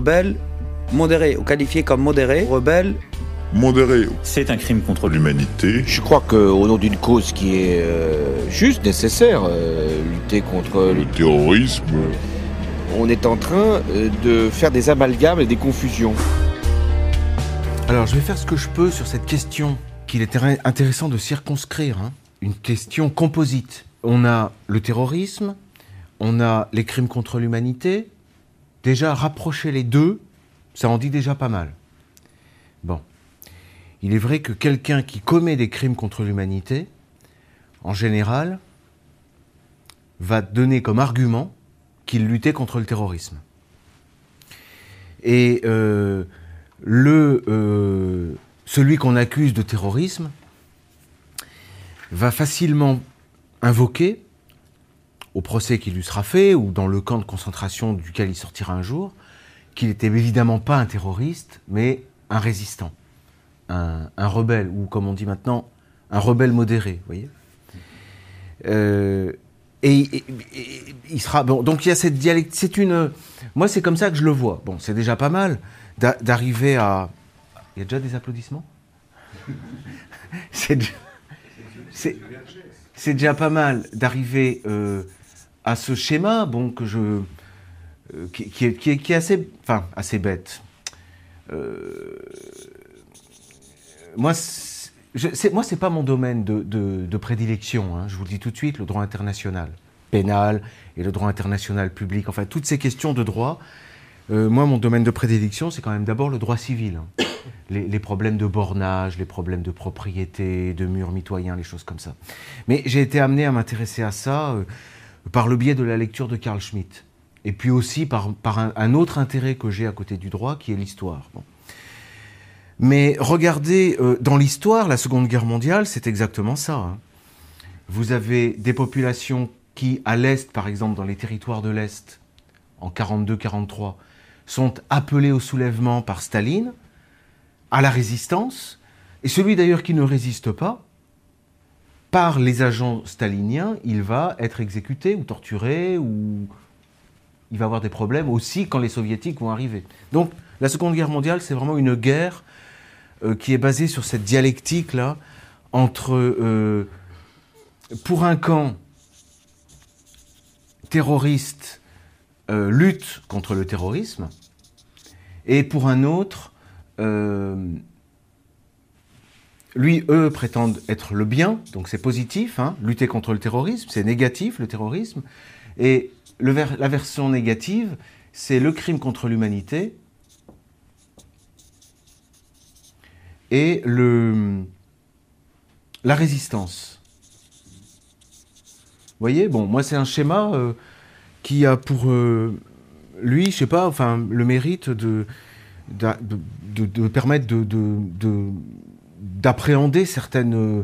rebelle modéré, ou qualifié comme modéré, rebelle modéré. C'est un crime contre l'humanité. Je crois qu'au nom d'une cause qui est euh, juste, nécessaire, euh, lutter contre le terrorisme, on est en train euh, de faire des amalgames et des confusions. Alors je vais faire ce que je peux sur cette question qu'il est intéressant de circonscrire, hein. une question composite. On a le terrorisme, on a les crimes contre l'humanité. Déjà, rapprocher les deux, ça en dit déjà pas mal. Bon. Il est vrai que quelqu'un qui commet des crimes contre l'humanité, en général, va donner comme argument qu'il luttait contre le terrorisme. Et euh, le, euh, celui qu'on accuse de terrorisme va facilement invoquer, au procès qui lui sera fait, ou dans le camp de concentration duquel il sortira un jour, qu'il n'était évidemment pas un terroriste, mais un résistant, un, rebelle, ou comme on dit maintenant, un rebelle modéré, voyez euh, et, il sera bon. Donc il y a cette dialecte. C'est une. Moi, c'est comme ça que je le vois. Bon, c'est déjà pas mal d'arriver à. Il y a déjà des applaudissements? c'est c'est déjà pas mal d'arriver euh, à ce schéma, bon que je euh, qui, est, qui, est, assez, enfin, assez bête. Euh, moi, c'est, moi, c'est pas mon domaine de, de, prédilection. Hein. je vous le dis tout de suite, le droit international pénal et le droit international public. Enfin, toutes ces questions de droit. Euh, moi, mon domaine de prédilection, c'est quand même d'abord le droit civil. Hein. Les, problèmes de bornage, les problèmes de propriété, de murs mitoyens, les choses comme ça. Mais j'ai été amené à m'intéresser à ça par le biais de la lecture de Carl Schmitt et puis aussi par, un, autre intérêt que j'ai à côté du droit, qui est l'histoire. Mais regardez, euh, dans l'histoire, la Seconde Guerre mondiale, c'est exactement ça. Hein. Vous avez des populations qui, à l'Est, par exemple, dans les territoires de l'Est, en 42-43, sont appelées au soulèvement par Staline, à la résistance, et celui d'ailleurs qui ne résiste pas, par les agents staliniens, il va être exécuté ou torturé ou, il va avoir des problèmes aussi quand les soviétiques vont arriver. Donc la Seconde Guerre mondiale, c'est vraiment une guerre euh, qui est basée sur cette dialectique-là entre, euh, pour un camp, terroriste euh, lutte contre le terrorisme, et pour un autre, lui, eux, prétendent être le bien, donc c'est positif, hein, lutter contre le terrorisme, c'est négatif, le terrorisme, et la version négative, c'est le crime contre l'humanité et le, la résistance. Vous voyez, bon, moi c'est un schéma euh, qui a pour euh, lui, je sais pas, enfin, le mérite de, de, permettre d'appréhender certaines euh,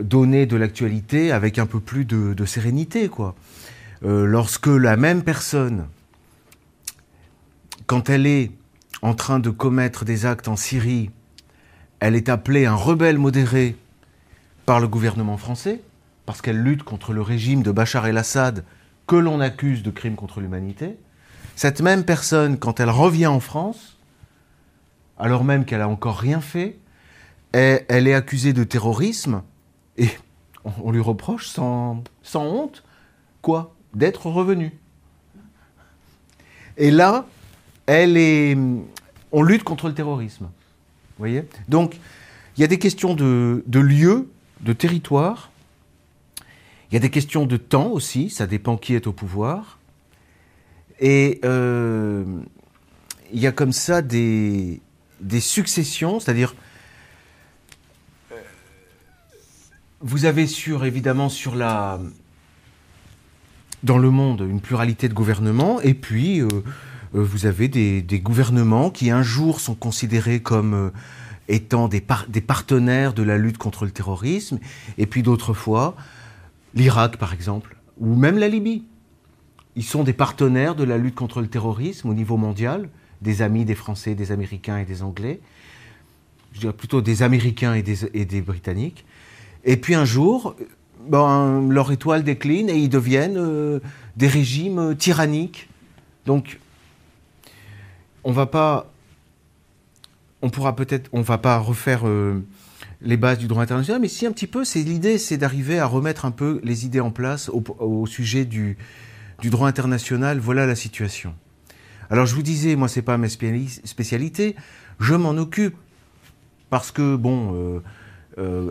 données de l'actualité avec un peu plus de, sérénité, quoi. Euh, lorsque la même personne, quand elle est en train de commettre des actes en Syrie, elle est appelée un rebelle modéré par le gouvernement français, parce qu'elle lutte contre le régime de Bachar el-Assad que l'on accuse de crimes contre l'humanité. Cette même personne, quand elle revient en France, alors même qu'elle a encore rien fait, elle est accusée de terrorisme et on lui reproche sans, honte quoi d'être revenu. Et là, elle est, on lutte contre le terrorisme. Voyez Donc, il y a des questions de, de lieu, de territoire. Il y a des questions de temps aussi, ça dépend qui est au pouvoir. Et euh, il y a comme ça des successions, c'est-à-dire euh, vous avez sur évidemment sur la dans le monde une pluralité de gouvernements, et puis euh, euh, vous avez des, gouvernements qui un jour sont considérés comme euh, étant des, des, partenaires de la lutte contre le terrorisme, et puis d'autres fois, l'Irak par exemple, ou même la Libye. Ils sont des partenaires de la lutte contre le terrorisme au niveau mondial, des amis des Français, des Américains et des Anglais, je dirais plutôt des Américains et des, et des Britanniques. Et puis un jour, ben, leur étoile décline et ils deviennent euh, des régimes euh, tyranniques. Donc, on va pas, on pourra peut-être, on va pas refaire euh, les bases du droit international, mais si un petit peu, l'idée, c'est d'arriver à remettre un peu les idées en place au, sujet du, droit international. Voilà la situation. Alors je vous disais, moi c'est pas ma spécialité, je m'en occupe parce que bon, euh,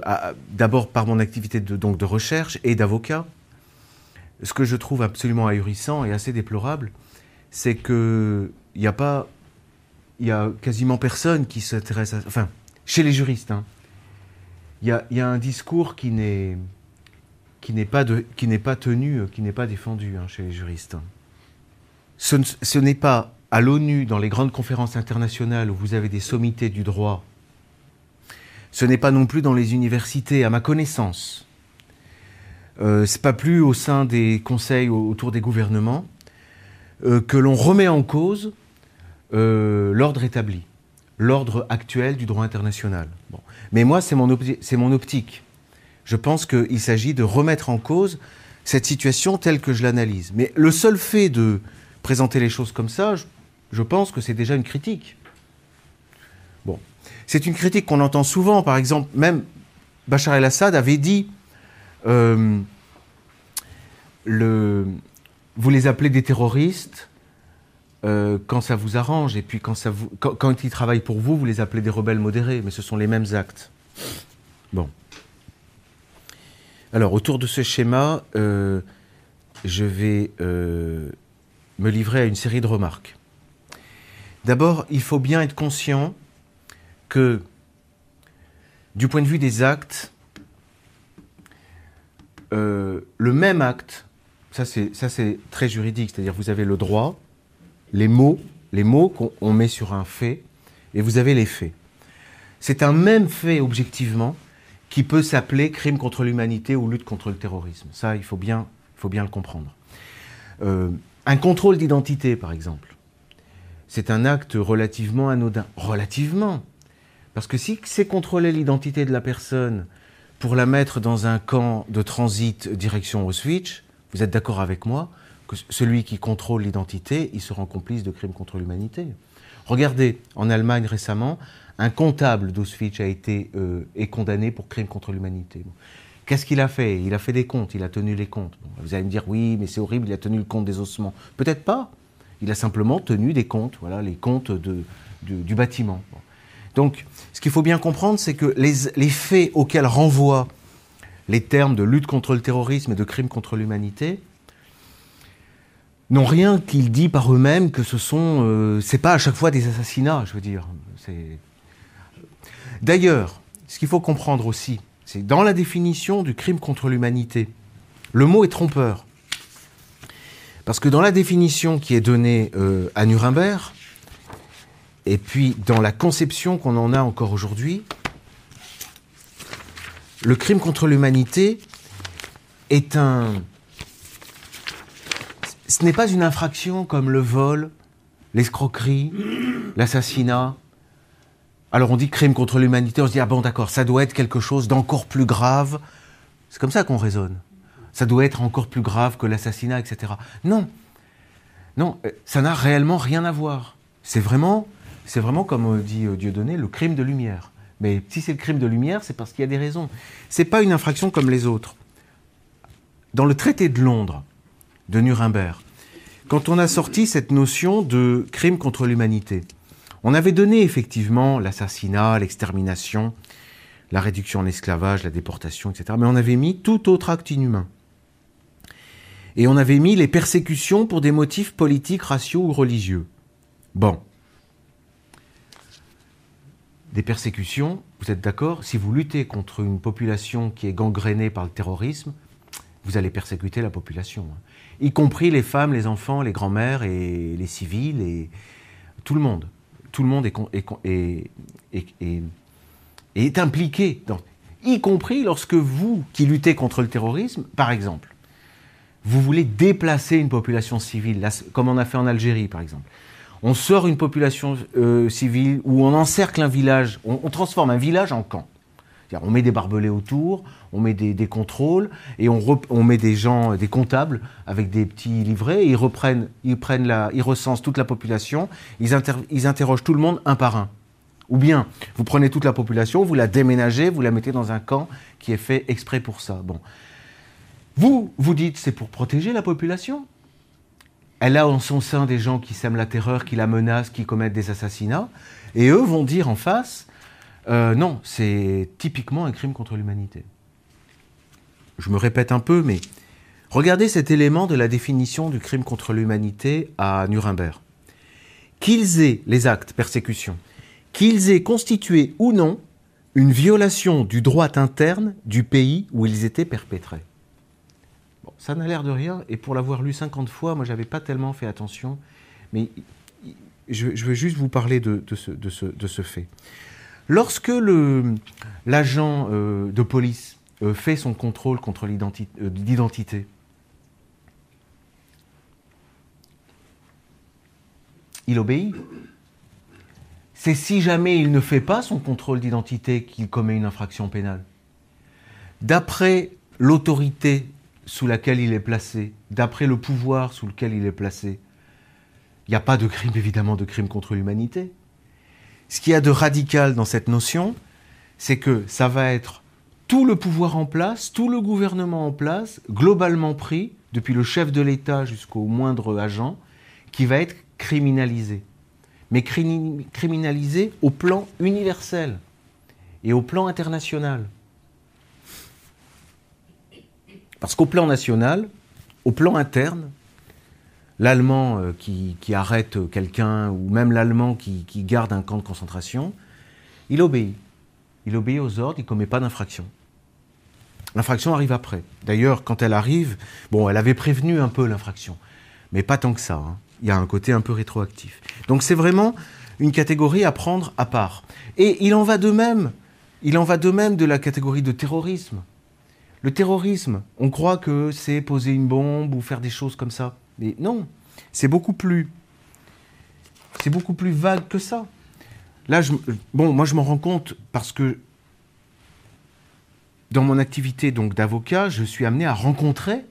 d'abord par mon activité de, donc de recherche et d'avocat, ce que je trouve absolument ahurissant et assez déplorable, c'est que il n'y a pas, il y a quasiment personne qui s'intéresse à, enfin, chez les juristes, hein, il y, a, un discours qui n'est qui n'est pas, qui n'est pas tenu, qui n'est pas défendu hein, chez les juristes. Ce n'est pas à l'ONU, dans les grandes conférences internationales où vous avez des sommités du droit, ce n'est pas non plus dans les universités, à ma connaissance. Euh, c'est pas plus au sein des conseils autour des gouvernements euh, que l'on remet en cause euh, l'ordre établi, l'ordre actuel du droit international. Mais moi, c'est mon, optique. Je pense qu'il s'agit de remettre en cause cette situation telle que je l'analyse. Mais le seul fait de présenter les choses comme ça, je pense que c'est déjà une critique. C'est une critique qu'on entend souvent. Par exemple, même Bachar el-Assad avait dit euh, vous les appelez des terroristes euh, quand ça vous arrange, et puis quand, ils travaillent pour vous, vous les appelez des rebelles modérés, mais ce sont les mêmes actes. Bon. Alors, autour de ce schéma, euh, je vais me livrer à une série de remarques. D'abord, il faut bien être conscient que, du point de vue des actes, euh, le même acte, ça c'est très juridique, c'est-à-dire vous avez le droit, les mots, les mots qu'on met sur un fait, et vous avez les faits. C'est un même fait objectivement qui peut s'appeler crime contre l'humanité ou lutte contre le terrorisme. Ça, il faut bien, faut bien le comprendre. Euh, un contrôle d'identité, par exemple, c'est un acte relativement anodin. Relativement. Parce que si c'est contrôler l'identité de la personne pour la mettre dans un camp de transit direction Auschwitz, vous êtes d'accord avec moi que celui qui contrôle l'identité, il se rend complice de crimes contre l'humanité. Regardez, en Allemagne récemment, un comptable d'Auschwitz a été euh, est condamné pour crime contre l'humanité. Qu'est-ce qu'il a fait? Il a fait des comptes, il a tenu les comptes. Vous allez me dire, oui, mais c'est horrible, il a tenu le compte des ossements. Peut-être pas. Il a simplement tenu des comptes, voilà, les comptes de, du bâtiment. Donc, ce qu'il faut bien comprendre, c'est que les, faits auxquels renvoient les termes de lutte contre le terrorisme et de crime contre l'humanité n'ont rien qu'ils disent par eux-mêmes que ce sont. Euh, c'est pas à chaque fois des assassinats, je veux dire. D'ailleurs, ce qu'il faut comprendre aussi, c'est dans la définition du crime contre l'humanité, le mot est trompeur. Parce que dans la définition qui est donnée euh, à Nuremberg, et puis dans la conception qu'on en a encore aujourd'hui, le crime contre l'humanité est un... Ce n'est pas une infraction comme le vol, l'escroquerie, l'assassinat. Alors on dit crime contre l'humanité, on se dit ah bon d'accord, ça doit être quelque chose d'encore plus grave. C'est comme ça qu'on raisonne. Ça doit être encore plus grave que l'assassinat, etc. Non, non, euh, ça n'a réellement rien à voir. C'est vraiment, c'est vraiment comme dit euh, Dieudonné, le crime de lumière. Mais si c'est le crime de lumière, c'est parce qu'il y a des raisons. C'est pas une infraction comme les autres. Dans le traité de Londres, de Nuremberg, quand on a sorti cette notion de crime contre l'humanité, on avait donné effectivement l'assassinat, l'extermination, la réduction en esclavage, la déportation, etc. Mais on avait mis tout autre acte inhumain. Et on avait mis les persécutions pour des motifs politiques, raciaux ou religieux. Bon. Des persécutions, vous êtes d'accord? Si vous luttez contre une population qui est gangrénée par le terrorisme, vous allez persécuter la population. Hein. Y compris les femmes, les enfants, les grands-mères et les civils et tout le monde tout le monde est, impliqué, y compris lorsque vous, qui luttez contre le terrorisme, par exemple, vous voulez déplacer une population civile, comme on a fait en Algérie, par exemple. On sort une population euh, civile ou on encercle un village, on, on, transforme un village en camp. On met des barbelés autour, on met des, contrôles et on, met des gens, des comptables avec des petits livrets. Et ils reprennent, ils la, ils recensent toute la population. Ils, ils interrogent tout le monde un par un. Ou bien vous prenez toute la population, vous la déménagez, vous la mettez dans un camp qui est fait exprès pour ça. Bon, vous vous dites c'est pour protéger la population. Elle a en son sein des gens qui sèment la terreur, qui la menacent, qui commettent des assassinats, et eux vont dire en face euh, non, c'est typiquement un crime contre l'humanité. Je me répète un peu, mais regardez cet élément de la définition du crime contre l'humanité à Nuremberg. Qu'ils aient les actes, persécution, qu'ils aient constitué ou non une violation du droit interne du pays où ils étaient perpétrés. Ça n'a l'air de rien, et pour l'avoir lu 50 fois, moi j'avais pas tellement fait attention, mais je, veux juste vous parler de ce fait. Lorsque l'agent euh, de police euh, fait son contrôle contre l'identité, euh, il obéit. C'est si jamais il ne fait pas son contrôle d'identité qu'il commet une infraction pénale. D'après l'autorité sous laquelle il est placé, d'après le pouvoir sous lequel il est placé, il n'y a pas de crime, évidemment, de crime contre l'humanité. Ce qu'il y a de radical dans cette notion, c'est que ça va être tout le pouvoir en place, tout le gouvernement en place, globalement pris, depuis le chef de l'État jusqu'au moindre agent, qui va être criminalisé. Mais criminalisé au plan universel et au plan international. Parce qu'au plan national, au plan interne, l'Allemand euh, qui, arrête quelqu'un, ou même l'Allemand qui, garde un camp de concentration, il obéit. Il obéit aux ordres, il ne commet pas d'infraction. L'infraction arrive après. D'ailleurs, quand elle arrive, bon, elle avait prévenu un peu l'infraction, mais pas tant que ça. Hein. Il y a un côté un peu rétroactif. Donc c'est vraiment une catégorie à prendre à part. Et il en va de même. Il en va de même de la catégorie de terrorisme. Le terrorisme, on croit que c'est poser une bombe ou faire des choses comme ça. Mais non, c'est beaucoup plus, c'est beaucoup plus vague que ça. Là, bon, moi, je m'en rends compte parce que dans mon activité donc d'avocat, je suis amené à rencontrer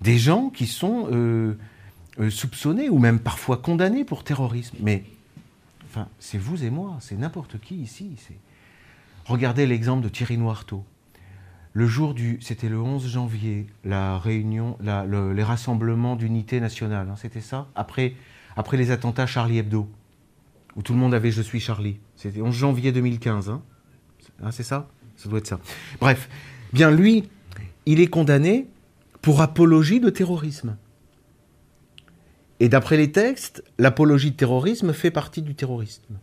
des gens qui sont euh, euh, soupçonnés ou même parfois condamnés pour terrorisme. Mais enfin, c'est vous et moi, c'est n'importe qui ici. Regardez l'exemple de Thierry Noirteau le jour du, c'était le 11 janvier, la réunion, les rassemblements d'unité nationale, hein, c'était ça après, les attentats Charlie Hebdo, où tout le monde avait Je suis Charlie. C'était 11 janvier 2015, hein. hein, c'est ça? Ça doit être ça. Bref, bien lui, il est condamné pour apologie de terrorisme. Et d'après les textes, l'apologie de terrorisme fait partie du terrorisme.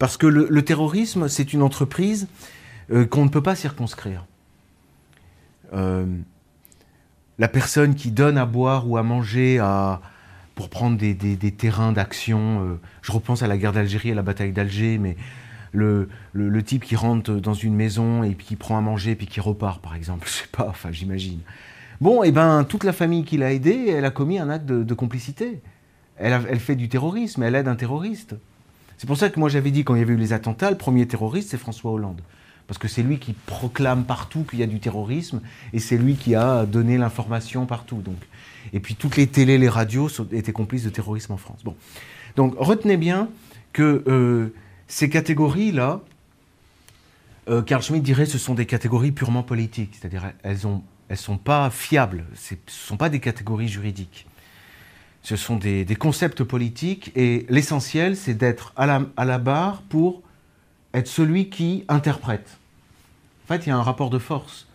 Parce que le, terrorisme, c'est une entreprise euh, qu'on ne peut pas circonscrire. Euh, la personne qui donne à boire ou à manger pour prendre des, terrains d'action. Euh, je repense à la guerre d'Algérie, à la bataille d'Alger, mais le, type qui rentre dans une maison et qui prend à manger puis qui repart, par exemple, je sais pas, enfin j'imagine. Bon, et eh ben toute la famille qui l'a aidé, elle a commis un acte de, complicité. Elle, elle fait du terrorisme, elle aide un terroriste. C'est pour ça que moi j'avais dit quand il y avait eu les attentats, le premier terroriste c'est François Hollande parce que c'est lui qui proclame partout qu'il y a du terrorisme, et c'est lui qui a donné l'information partout. Donc. Et puis toutes les télés, les radios étaient complices de terrorisme en France. Bon. Donc retenez bien que euh, ces catégories-là, euh, Carl Schmitt dirait ce sont des catégories purement politiques, c'est-à-dire elles ne sont pas fiables, ce ne sont pas des catégories juridiques. Ce sont des, concepts politiques, et l'essentiel, c'est d'être à la barre pour être celui qui interprète. Fait, il y a un rapport de force.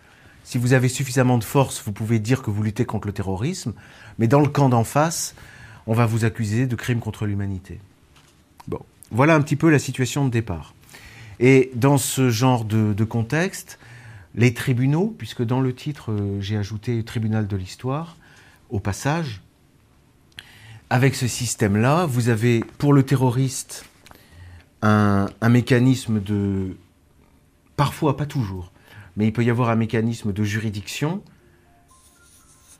Si vous avez suffisamment de force, vous pouvez dire que vous luttez contre le terrorisme, mais dans le camp d'en face, on va vous accuser de crimes contre l'humanité. Bon, voilà un petit peu la situation de départ. Et dans ce genre de, contexte, les tribunaux, puisque dans le titre euh, j'ai ajouté tribunal de l'histoire, au passage, avec ce système-là, vous avez pour le terroriste un mécanisme de Parfois, pas toujours. Mais il peut y avoir un mécanisme de juridiction,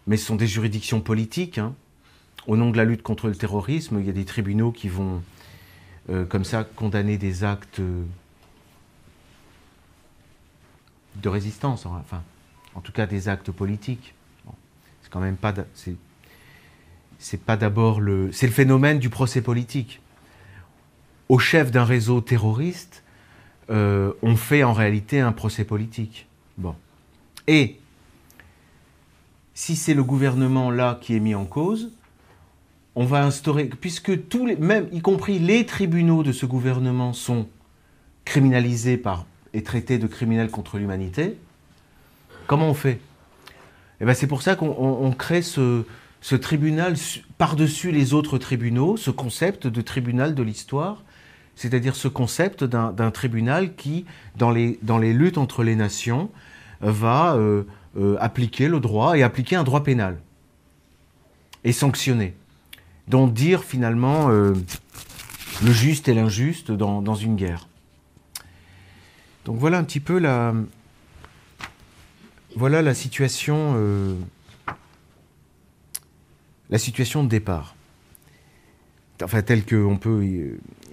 mais ce sont des juridictions politiques. Hein. Au nom de la lutte contre le terrorisme, il y a des tribunaux qui vont, euh, comme ça, condamner des actes de résistance, enfin, en tout cas des actes politiques. c'est quand même pas, c'est pas d'abord le, c'est le phénomène du procès politique. Au chef d'un réseau terroriste, euh, on fait en réalité un procès politique. Bon, et si c'est le gouvernement là qui est mis en cause, on va instaurer, puisque tous les, même y compris les tribunaux de ce gouvernement sont criminalisés par et traités de criminels contre l'humanité, comment on fait? Eh ben c'est pour ça qu'on crée ce, ce tribunal par-dessus les autres tribunaux, ce concept de tribunal de l'histoire, c'est-à-dire ce concept d'un tribunal qui, dans les, luttes entre les nations, va euh, euh, appliquer le droit et appliquer un droit pénal et sanctionner. Donc dire finalement euh, le juste et l'injuste dans, dans, une guerre. Donc voilà un petit peu la, voilà la situation, la situation de départ. Enfin, telle qu'on peut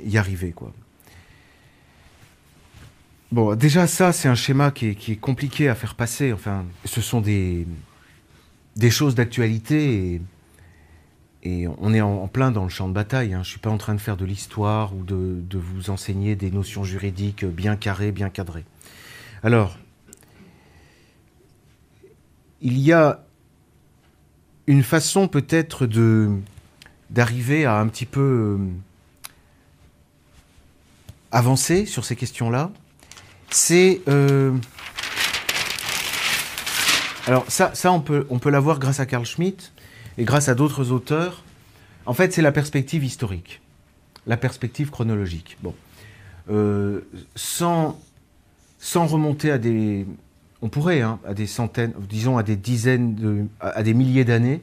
y, arriver, quoi. Bon, déjà ça, c'est un schéma qui est, compliqué à faire passer. Enfin, ce sont des, choses d'actualité et, on est en, plein dans le champ de bataille. Hein. Je ne suis pas en train de faire de l'histoire ou de, vous enseigner des notions juridiques bien carrées, bien cadrées. Alors, il y a une façon peut-être de d'arriver à un petit peu euh, avancer sur ces questions-là c'est euh, alors ça, ça on peut, on peut l'avoir grâce à Carl Schmitt et grâce à d'autres auteurs. En fait, c'est la perspective historique, la perspective chronologique. Bon, euh, sans sans remonter à des, on pourrait, hein, à des centaines, disons à des dizaines de, à des milliers d'années,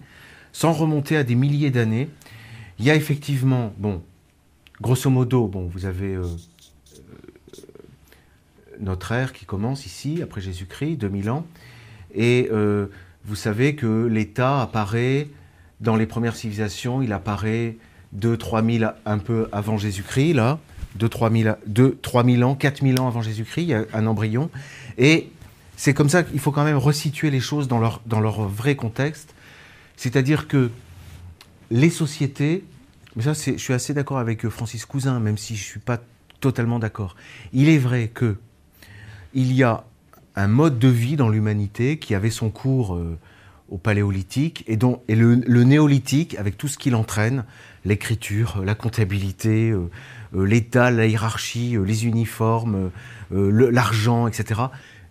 sans remonter à des milliers d'années, il y a effectivement, bon, grosso modo, bon, vous avez euh, notre ère qui commence ici, après Jésus-Christ, 2000 ans. Et euh, vous savez que l'État apparaît dans les premières civilisations, il apparaît 2-3 000 un peu avant Jésus-Christ, là, 2-3 000, ans, 4 000 ans avant Jésus-Christ, il y a un embryon. Et c'est comme ça qu'il faut quand même resituer les choses dans leur, dans leur vrai contexte. C'est-à-dire que les sociétés, mais ça je suis assez d'accord avec Francis Cousin, même si je ne suis pas totalement d'accord. Il est vrai que il y a un mode de vie dans l'humanité qui avait son cours euh, au paléolithique et, dont, et le, néolithique, avec tout ce qu'il entraîne, l'écriture, la comptabilité, euh, euh, l'État, la hiérarchie, les uniformes, l'argent, etc.,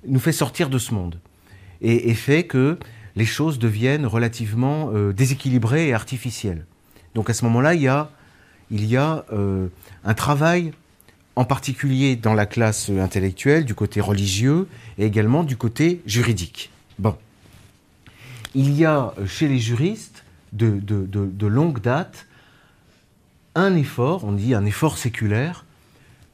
nous fait sortir de ce monde et, fait que les choses deviennent relativement déséquilibrées et artificielles. Donc à ce moment-là, il y a, a un travail en particulier dans la classe intellectuelle, du côté religieux et également du côté juridique. Bon. Il y a euh, chez les juristes de, longue date un effort, on dit un effort séculaire,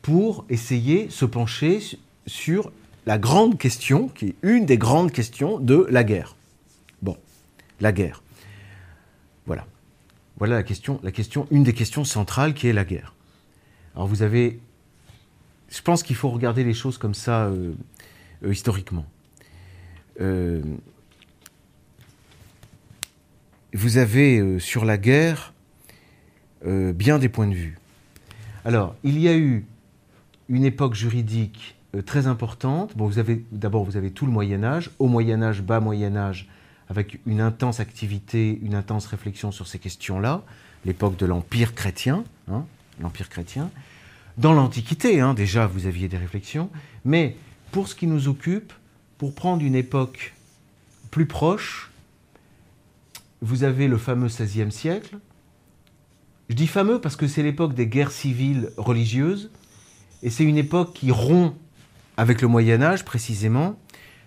pour essayer de se pencher sur la grande question, qui est une des grandes questions de la guerre. La guerre. Voilà. Voilà la question, une des questions centrales qui est la guerre. Alors vous avez je pense qu'il faut regarder les choses comme ça euh, euh, historiquement. Euh, vous avez sur la guerre bien des points de vue. Alors, il y a eu une époque juridique très importante. D'abord vous avez tout le Moyen Âge, au Moyen Âge, bas Moyen Âge, avec une intense activité, une intense réflexion sur ces questions-là. L'époque de l'Empire chrétien, hein. Dans l'Antiquité, hein, déjà, vous aviez des réflexions, mais pour ce qui nous occupe, pour prendre une époque plus proche, vous avez le fameux XVIe siècle. Je dis fameux parce que c'est l'époque des guerres civiles religieuses, et c'est une époque qui rompt avec le Moyen Âge précisément,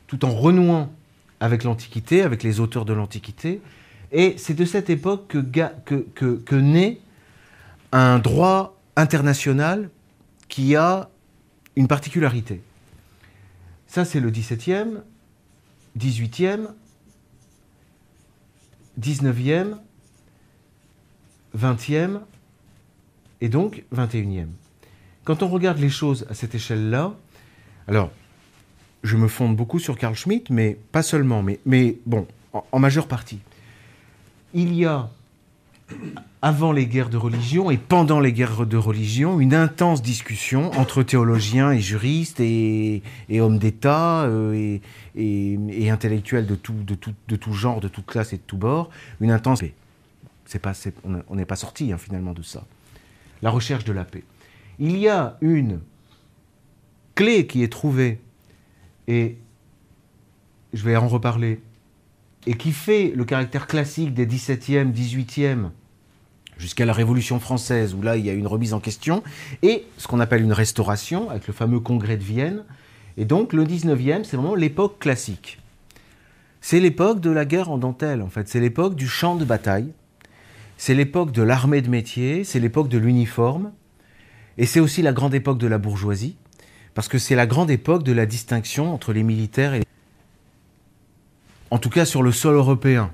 tout en renouant avec l'Antiquité, avec les auteurs de l'Antiquité. Et c'est de cette époque que, naît un droit international qui a une particularité. Ça, c'est le 17e, 18e, 19e, 20e et donc 21e. Quand on regarde les choses à cette échelle-là, alors, je me fonde beaucoup sur Carl Schmitt, mais pas seulement, mais, mais bon, en, majeure partie. Il y a, avant les guerres de religion et pendant les guerres de religion, une intense discussion entre théologiens et juristes et, et hommes d'État euh, et, et- intellectuels de tout, de, tout, de tout genre, de toute classe et de tout bord. Une intense paix. C'est pas, on n'est pas sorti hein, finalement de ça. La recherche de la paix. Il y a une clé qui est trouvée, et je vais en reparler, et qui fait le caractère classique des 17e, 18e, jusqu'à la Révolution française, où là il y a une remise en question, et ce qu'on appelle une restauration, avec le fameux congrès de Vienne. Et donc le 19e, c'est vraiment l'époque classique. C'est l'époque de la guerre en dentelle, en fait. C'est l'époque du champ de bataille. C'est l'époque de l'armée de métier, c'est l'époque de l'uniforme. Et c'est aussi la grande époque de la bourgeoisie, parce que c'est la grande époque de la distinction entre les militaires et les... En tout cas sur le sol européen,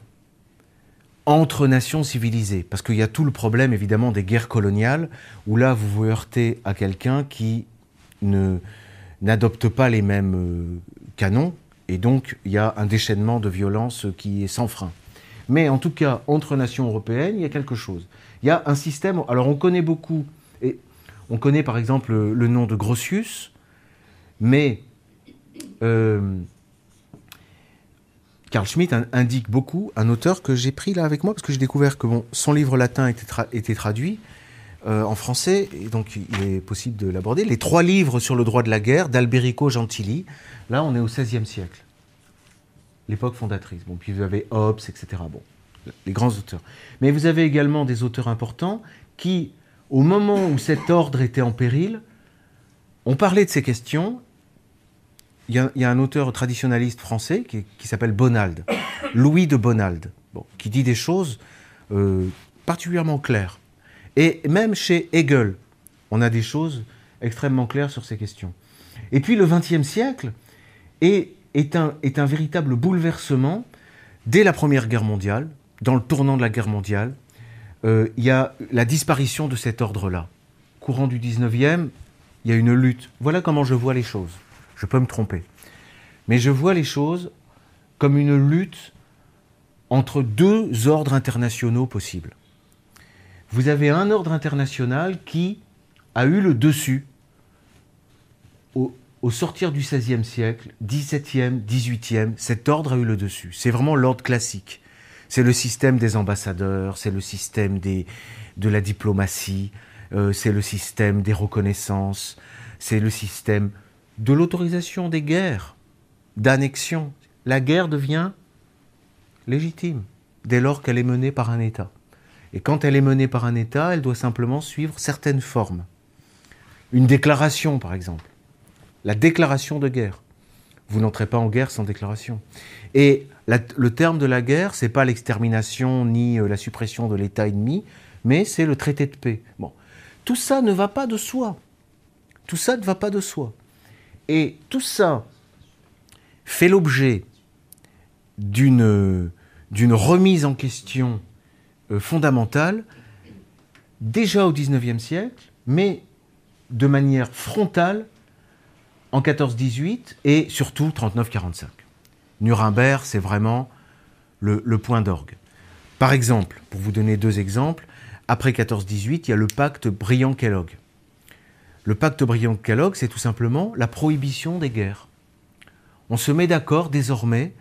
entre nations civilisées, parce qu'il y a tout le problème évidemment des guerres coloniales, où là vous vous heurtez à quelqu'un qui ne n'adopte pas les mêmes euh, canons, et donc il y a un déchaînement de violence qui est sans frein. Mais en tout cas, entre nations européennes, il y a quelque chose. Il y a un système. Alors, on connaît beaucoup. Et on connaît par exemple le, nom de Grotius, mais euh, Carl Schmitt in- indique beaucoup un auteur que j'ai pris là avec moi parce que j'ai découvert que bon, son livre latin était traduit euh, en français et donc il est possible de l'aborder. Les trois livres sur le droit de la guerre d'Alberico Gentili. Là, on est au XVIe siècle l'époque fondatrice. Bon, puis vous avez Hobbes, etc. Bon, les grands auteurs. Mais vous avez également des auteurs importants qui, au moment où cet ordre était en péril, ont parlé de ces questions. Il y a, un auteur traditionnaliste français qui, s'appelle Bonald, Louis de Bonald, bon, qui dit des choses euh, particulièrement claires. Et même chez Hegel, on a des choses extrêmement claires sur ces questions. Et puis le XXe siècle est, un, véritable bouleversement dès la Première Guerre mondiale, dans le tournant de la guerre mondiale. euh, Il y a la disparition de cet ordre-là. Courant du 19e, il y a une lutte. Voilà comment je vois les choses. Je peux me tromper. Mais je vois les choses comme une lutte entre deux ordres internationaux possibles. Vous avez un ordre international qui a eu le dessus au, sortir du XVIe siècle, XVIIe, XVIIIe, cet ordre a eu le dessus. C'est vraiment l'ordre classique. C'est le système des ambassadeurs, c'est le système de la diplomatie, euh, c'est le système des reconnaissances, c'est le système de l'autorisation des guerres, d'annexion. La guerre devient légitime dès lors qu'elle est menée par un État. Et quand elle est menée par un État, elle doit simplement suivre certaines formes. Une déclaration, par exemple. La déclaration de guerre. Vous n'entrez pas en guerre sans déclaration. Et le terme de la guerre, c'est pas l'extermination ni euh, la suppression de l'État ennemi, mais c'est le traité de paix. Tout ça ne va pas de soi. Tout ça ne va pas de soi. Et tout ça fait l'objet d'une remise en question euh, fondamentale déjà au XIXe siècle, mais de manière frontale en 14-18 et surtout 39-45. Nuremberg, c'est vraiment le, le point d'orgue. Par exemple, pour vous donner deux exemples, après 14-18, il y a le pacte Briand-Kellogg. Le pacte Briand-Kellogg, c'est tout simplement la prohibition des guerres. On se met d'accord désormais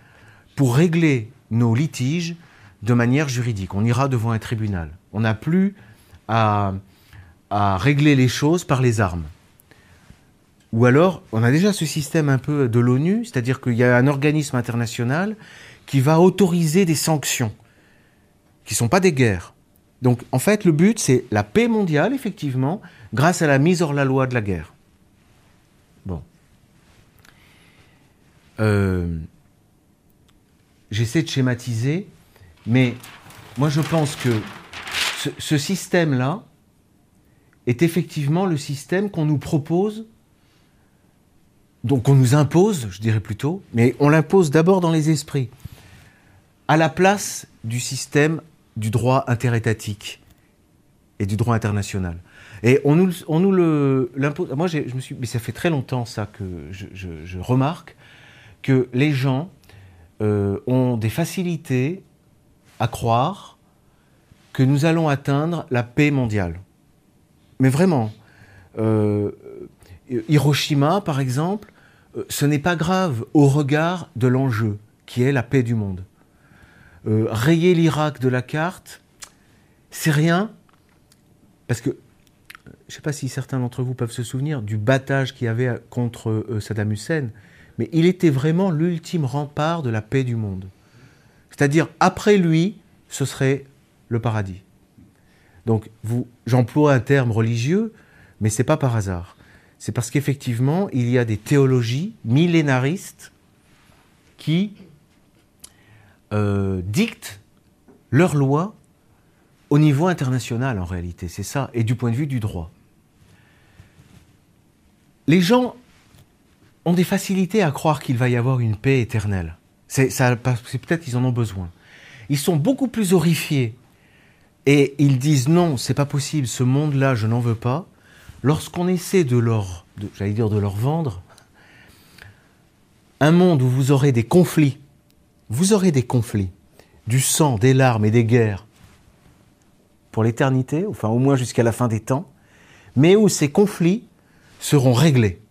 pour régler nos litiges de manière juridique. On ira devant un tribunal. On n'a plus à, à régler les choses par les armes. Ou alors, on a déjà ce système un peu de l'ONU, c'est-à-dire qu'il y a un organisme international qui va autoriser des sanctions, qui ne sont pas des guerres. Donc, en fait, le but, c'est la paix mondiale, effectivement, grâce à la mise hors la loi de la guerre. Bon. Euh, J'essaie de schématiser, mais moi, je pense que ce, système-là est effectivement le système qu'on nous propose donc on nous impose, je dirais plutôt, mais on l'impose d'abord dans les esprits, à la place du système du droit interétatique et du droit international. Et on nous, on nous le l'impose. Moi, je me suis, mais ça fait très longtemps ça que je, remarque que les gens euh, ont des facilités à croire que nous allons atteindre la paix mondiale. Mais vraiment, euh, Hiroshima, par exemple, euh, ce n'est pas grave au regard de l'enjeu qui est la paix du monde. Rayer l'Irak de la carte, c'est rien, parce que je ne sais pas si certains d'entre vous peuvent se souvenir du battage qu'il y avait contre euh, Saddam Hussein, mais il était vraiment l'ultime rempart de la paix du monde. C'est-à-dire, après lui, ce serait le paradis. Donc, j'emploie un terme religieux, mais ce n'est pas par hasard. C'est parce qu'effectivement, il y a des théologies millénaristes qui euh, dictent leurs lois au niveau international en réalité, c'est ça, et du point de vue du droit les gens ont des facilités à croire qu'il va y avoir une paix éternelle. C'est peut-être qu'ils en ont besoin. Ils sont beaucoup plus horrifiés et ils disent non, c'est pas possible, ce monde-là, je n'en veux pas. Lorsqu'on essaie de leur vendre, un monde où vous aurez des conflits, vous aurez des conflits, du sang, des larmes et des guerres pour l'éternité, enfin au moins jusqu'à la fin des temps, mais où ces conflits seront réglés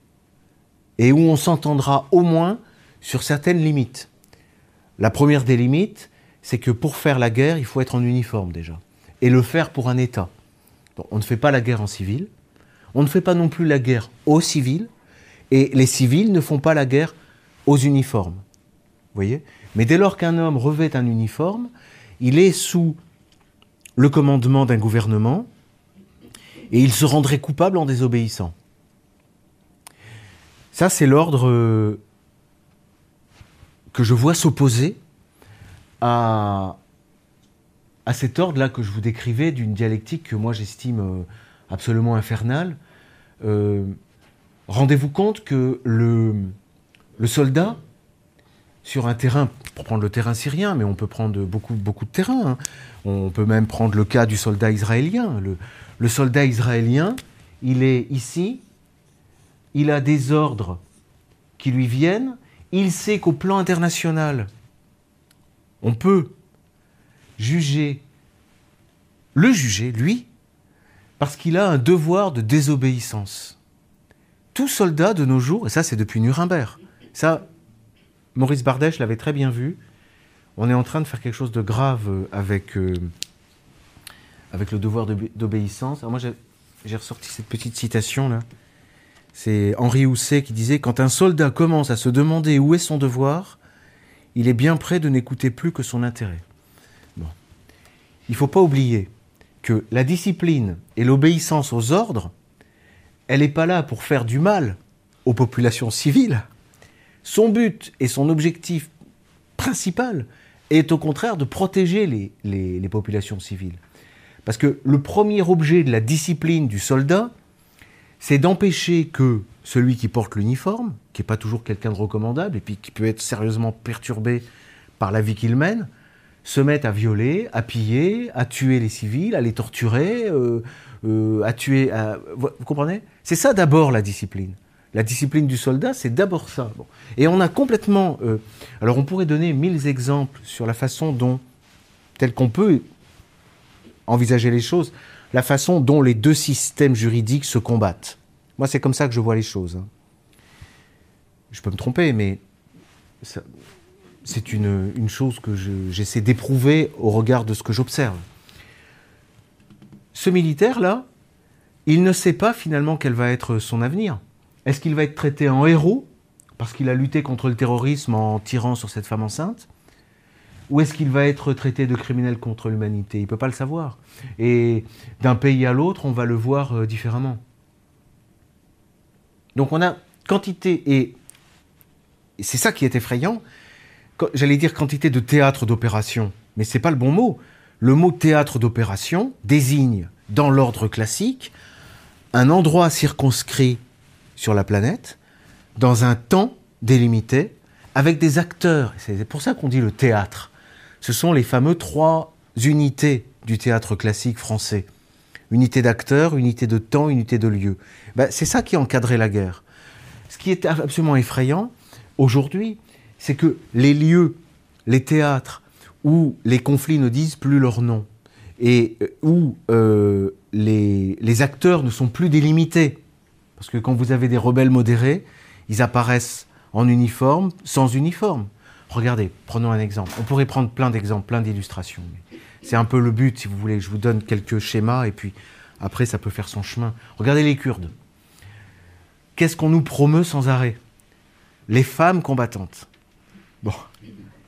et où on s'entendra au moins sur certaines limites. La première des limites, c'est que pour faire la guerre, il faut être en uniforme déjà, et le faire pour un État. on ne fait pas la guerre en civil, on ne fait pas non plus la guerre aux civils, et les civils ne font pas la guerre aux uniformes. voyez? Mais dès lors qu'un homme revêt un uniforme, il est sous le commandement d'un gouvernement, et il se rendrait coupable en désobéissant. Ça, c'est l'ordre euh, que je vois s'opposer à, cet ordre-là que je vous décrivais d'une dialectique que moi j'estime euh, absolument infernale. Euh, rendez-vous compte que le, soldat, sur un terrain, pour prendre le terrain syrien, mais on peut prendre beaucoup, de terrains, hein. on peut même prendre le cas du soldat israélien. Le, le soldat israélien, il est ici, il a des ordres qui lui viennent, il sait qu'au plan international, on peut juger, le juger, lui, parce qu'il a un devoir de désobéissance. Tout soldat de nos jours, et ça c'est depuis Nuremberg, ça, Maurice Bardèche l'avait très bien vu, on est en train de faire quelque chose de grave avec, euh, avec le devoir d'obéissance. Moi j'ai ressorti cette petite citation là. C'est Henri Housset qui disait Quand un soldat commence à se demander où est son devoir, il est bien prêt de n'écouter plus que son intérêt. Bon. Il ne faut pas oublier que la discipline et l'obéissance aux ordres, elle n'est pas là pour faire du mal aux populations civiles. Son but et son objectif principal est au contraire de protéger les, populations civiles. Parce que le premier objet de la discipline du soldat, c'est d'empêcher que celui qui porte l'uniforme, qui n'est pas toujours quelqu'un de recommandable, et puis qui peut être sérieusement perturbé par la vie qu'il mène, se mette à violer, à piller, à tuer les civils, à les torturer, euh, euh, à tuer... Vous comprenez? C'est ça d'abord la discipline. La discipline du soldat, c'est d'abord ça. Et on a complètement... Euh, alors on pourrait donner mille exemples sur la façon dont, tel qu'on peut envisager les choses, la façon dont les deux systèmes juridiques se combattent. Moi, c'est comme ça que je vois les choses. Hein. Je peux me tromper, mais c'est une, chose que j'essaie d'éprouver au regard de ce que j'observe. Ce militaire-là, il ne sait pas finalement quel va être son avenir. Est-ce qu'il va être traité en héros parce qu'il a lutté contre le terrorisme en tirant sur cette femme enceinte ou est-ce qu'il va être traité de criminel contre l'humanité? Il ne peut pas le savoir. Et d'un pays à l'autre, on va le voir euh, différemment. Donc on a quantité, et c'est ça qui est effrayant, j'allais dire quantité de théâtre d'opération, mais ce n'est pas le bon mot. Le mot théâtre d'opération désigne, dans l'ordre classique, un endroit circonscrit sur la planète, dans un temps délimité, avec des acteurs. C'est pour ça qu'on dit le théâtre ce sont les fameux trois unités du théâtre classique français. unité d'acteurs, unité de temps, unité de lieu. Ben, c'est ça qui encadrait la guerre. Ce qui est absolument effrayant aujourd'hui, c'est que les lieux, les théâtres où les conflits ne disent plus leur nom et euh, où euh, les acteurs ne sont plus délimités, parce que quand vous avez des rebelles modérés, ils apparaissent en uniforme, sans uniforme. Regardez, prenons un exemple. On pourrait prendre plein d'exemples, plein d'illustrations. C'est un peu le but, si vous voulez. Je vous donne quelques schémas et puis après, ça peut faire son chemin. Regardez les Kurdes. Qu'est-ce qu'on nous promeut sans arrêt? Les femmes combattantes. Bon.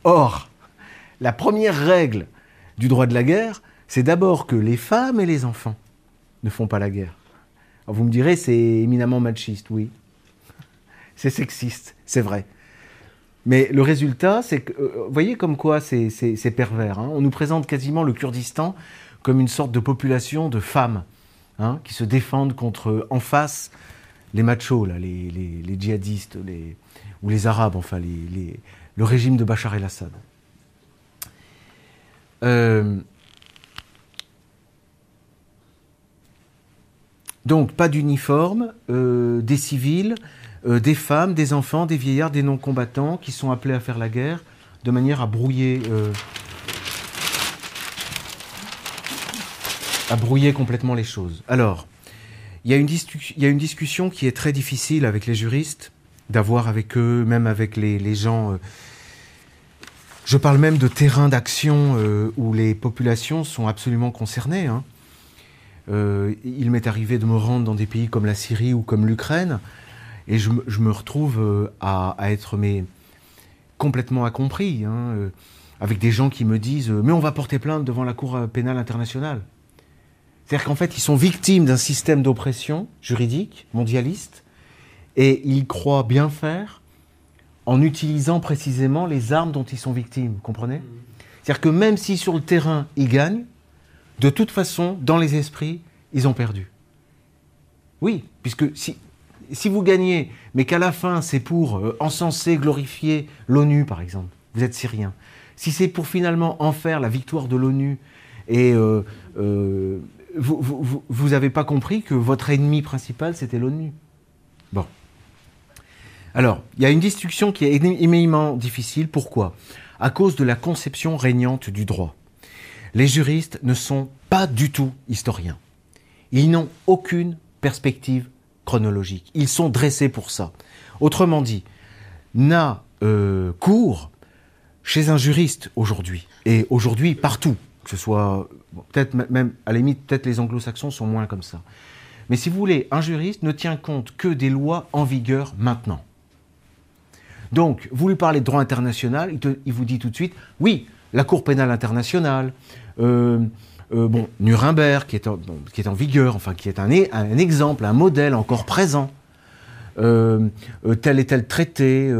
Or, la première règle du droit de la guerre, c'est d'abord que les femmes et les enfants ne font pas la guerre. Vous me direz, c'est éminemment machiste, oui. C'est sexiste, c'est vrai. Mais le résultat, c'est que, euh, vous voyez comme quoi c'est pervers. Hein. On nous présente quasiment le Kurdistan comme une sorte de population de femmes hein, qui se défendent contre, en face, les machos, les, djihadistes, les, ou les Arabes, enfin, le régime de Bachar el-Assad. Euh, donc, pas d'uniforme, euh, des civils, euh, des femmes, des enfants, des vieillards, des non-combattants qui sont appelés à faire la guerre de manière à brouiller, euh, complètement les choses. Alors, il y, a une discussion qui est très difficile avec les juristes, d'avoir avec eux, même avec les, gens. Je parle même de terrains d'action où les populations sont absolument concernées. Hein. Il m'est arrivé de me rendre dans des pays comme la Syrie ou comme l'Ukraine, et je, me retrouve euh, à, être complètement incompris, hein, euh, avec des gens qui me disent euh, Mais on va porter plainte devant la Cour pénale internationale. C'est-à-dire qu'en fait, ils sont victimes d'un système d'oppression juridique, mondialiste, et ils croient bien faire en utilisant précisément les armes dont ils sont victimes, comprenez? C'est-à-dire que même si sur le terrain, ils gagnent, de toute façon, dans les esprits, ils ont perdu. Oui, puisque si, vous gagnez, mais qu'à la fin c'est pour euh, encenser, glorifier l'ONU, par exemple, vous êtes syrien. Si c'est pour finalement en faire la victoire de l'ONU et euh, euh, vous n'avez pas compris que votre ennemi principal c'était l'ONU. Bon. Alors, il y a une discussion qui est éminemment difficile. Pourquoi? À cause de la conception régnante du droit. Les juristes ne sont pas du tout historiens. Ils n'ont aucune perspective chronologique. Ils sont dressés pour ça. Autrement dit, n'a euh, cours chez un juriste aujourd'hui, et aujourd'hui partout, que ce soit, peut-être même, à la limite, peut-être les anglo-saxons sont moins comme ça. Mais si vous voulez, un juriste ne tient compte que des lois en vigueur maintenant. Donc, vous lui parlez de droit international, il, vous dit tout de suite, oui, la Cour pénale internationale, euh, euh, Nuremberg, qui est, en, vigueur, qui est un, exemple, un modèle encore présent. Euh, tel et tel traité,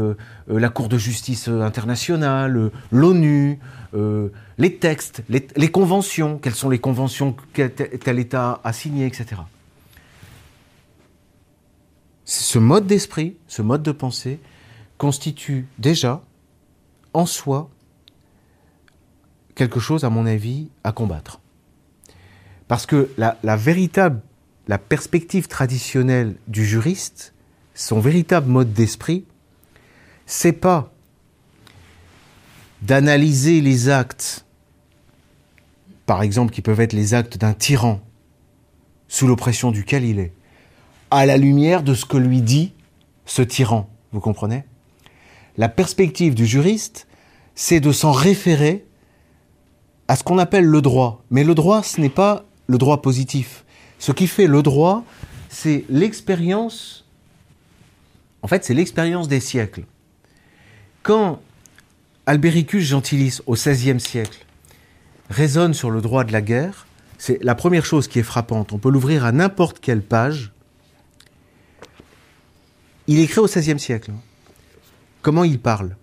la Cour de justice internationale, l'ONU, les textes, les, conventions, quelles sont les conventions que tel État a signées, etc. Ce mode d'esprit, ce mode de pensée, constitue déjà, en soi, quelque chose, à mon avis, à combattre. Parce que la, véritable, la perspective traditionnelle du juriste, son véritable mode d'esprit, c'est pas d'analyser les actes, par exemple, qui peuvent être les actes d'un tyran, sous l'oppression duquel il est, à la lumière de ce que lui dit ce tyran. Vous comprenez? La perspective du juriste, c'est de s'en référer à ce qu'on appelle le droit. Mais le droit, ce n'est pas le droit positif. Ce qui fait le droit, c'est l'expérience, en fait, c'est l'expérience des siècles. Quand Albéricus Gentilis, au XVIe siècle, raisonne sur le droit de la guerre, c'est la première chose qui est frappante. On peut l'ouvrir à n'importe quelle page. Il écrit au XVIe siècle. Comment il parle?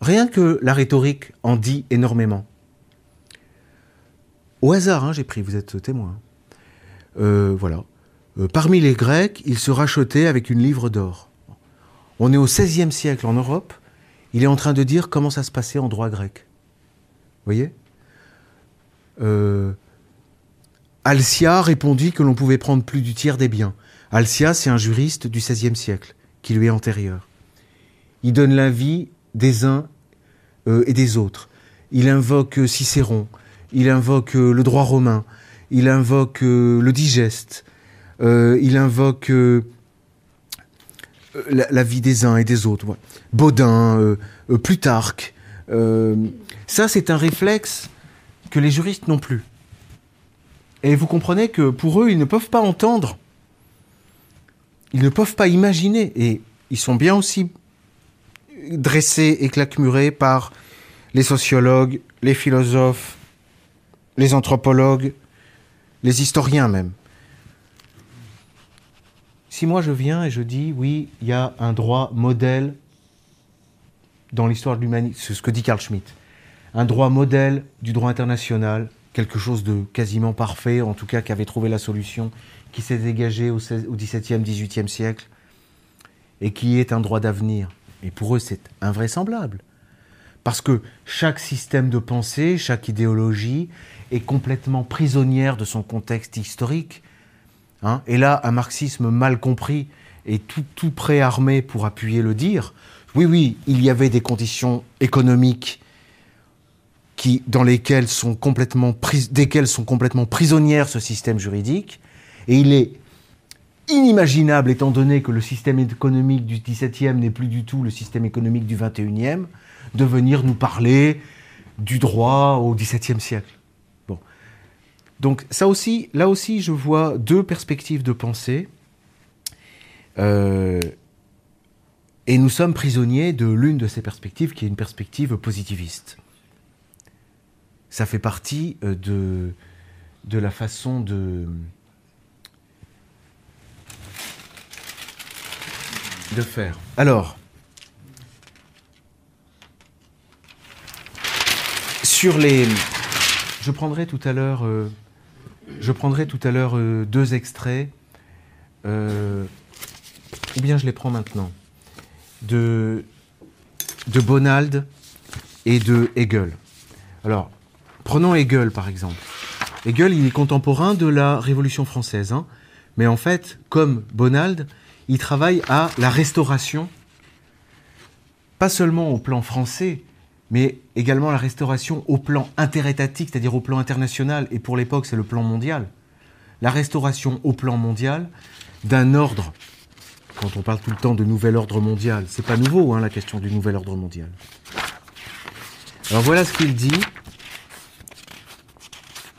Rien que la rhétorique en dit énormément. Au hasard, hein, j'ai pris, vous êtes témoin. Euh, voilà. Euh, parmi les Grecs, il se rachetait avec une livre d'or. On est au XVIe siècle en Europe. Il est en train de dire comment ça se passait en droit grec. Vous voyez? Euh, Alcia répondit que l'on pouvait prendre plus du tiers des biens. Alcia, c'est un juriste du XVIe siècle, qui lui est antérieur. Il donne l'avis des uns et des autres. Il invoque Cicéron, il invoque euh, le droit romain, il invoque euh, le digeste, euh, il invoque la, vie des uns et des autres. Baudin, Plutarque. ça, c'est un réflexe que les juristes n'ont plus. Et vous comprenez que pour eux, ils ne peuvent pas entendre, ils ne peuvent pas imaginer, et ils sont bien aussi dressés et claquemurés par les sociologues, les philosophes, les anthropologues, les historiens même. Si moi je viens et je dis oui, il y a un droit modèle dans l'histoire de l'humanité, c'est ce que dit Carl Schmitt, un droit modèle du droit international, quelque chose de quasiment parfait, en tout cas qui avait trouvé la solution, qui s'est dégagé au, 16 au XVIIe, XVIIIe siècle, et qui est un droit d'avenir. Et pour eux, c'est invraisemblable. Parce que chaque système de pensée, chaque idéologie est complètement prisonnière de son contexte historique. Hein et là, un marxisme mal compris et tout, tout préarmé pour appuyer le dire, oui, oui, il y avait des conditions économiques qui, dans lesquelles sont complètement desquelles sont complètement prisonnières ce système juridique, et il est inimaginable, étant donné que le système économique du XVIIe n'est plus du tout le système économique du XXIe, de venir nous parler du droit au XVIIe siècle. Donc ça aussi, là aussi, je vois deux perspectives de pensée. Euh, et nous sommes prisonniers de l'une de ces perspectives, qui est une perspective positiviste. Ça fait partie euh, de, de la façon de, de faire. Alors, sur les, je prendrai tout à l'heure, euh, je prendrai tout à l'heure euh, deux extraits, euh, ou bien je les prends maintenant, de de Bonald et de Hegel. Alors, prenons Hegel par exemple. Hegel, il est contemporain de la Révolution française, hein, mais en fait, comme Bonald, il travaille à la restauration, pas seulement au plan français, mais également la restauration au plan interétatique, c'est-à-dire au plan international, et pour l'époque c'est le plan mondial. La restauration au plan mondial d'un ordre. Quand on parle tout le temps de nouvel ordre mondial, c'est pas nouveau hein, la question du nouvel ordre mondial. Alors voilà ce qu'il dit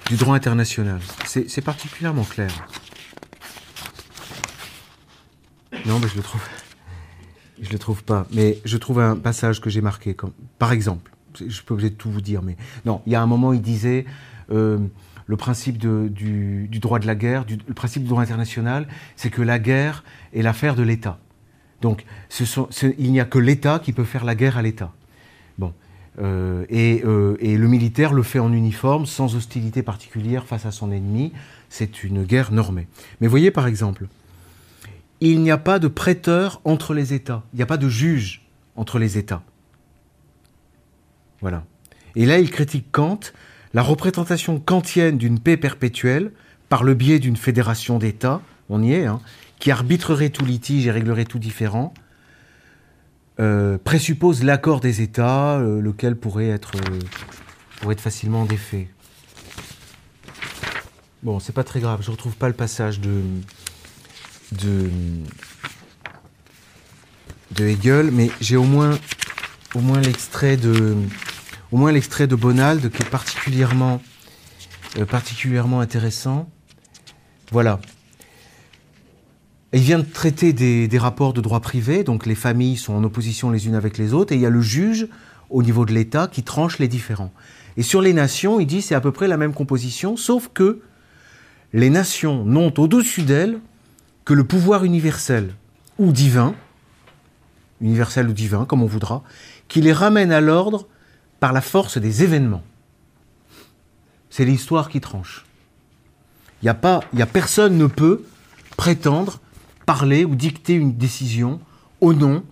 du droit international. C'est particulièrement clair. Non, mais je le trouve. Je le trouve pas. Mais je trouve un passage que j'ai marqué. Par exemple, je suis pas obligé tout vous dire, mais non, il y a un moment, il disait euh, le principe du, droit de la guerre, le principe du droit international, c'est que la guerre est l'affaire de l'État. Donc, il n'y a que l'État qui peut faire la guerre à l'État. Bon. Euh, euh, et le militaire le fait en uniforme, sans hostilité particulière face à son ennemi. C'est une guerre normée. Mais voyez par exemple, il n'y a pas de prêteur entre les États. Il n'y a pas de juge entre les États. Voilà. Et là, il critique Kant, la représentation kantienne d'une paix perpétuelle par le biais d'une fédération d'États, on y est, hein, qui arbitrerait tout litige et réglerait tout différent, euh, présuppose l'accord des États, euh, lequel pourrait être, euh, être facilement défait. Bon, c'est pas très grave, je retrouve pas le passage de, de, de Hegel, mais j'ai au moins, au moins l'extrait de, au moins l'extrait de Bonald qui est particulièrement, euh, particulièrement intéressant. Voilà. Il vient de traiter des, des rapports de droit privé, donc les familles sont en opposition les unes avec les autres, et il y a le juge au niveau de l'État qui tranche les différends. Et sur les nations, il dit c'est à peu près la même composition, sauf que les nations n'ont au-dessus d'elles que le pouvoir universel ou divin, universel ou divin, comme on voudra, qui les ramène à l'ordre par la force des événements. C'est l'histoire qui tranche. Il y a pas, il y a personne ne peut prétendre parler ou dicter une décision au nom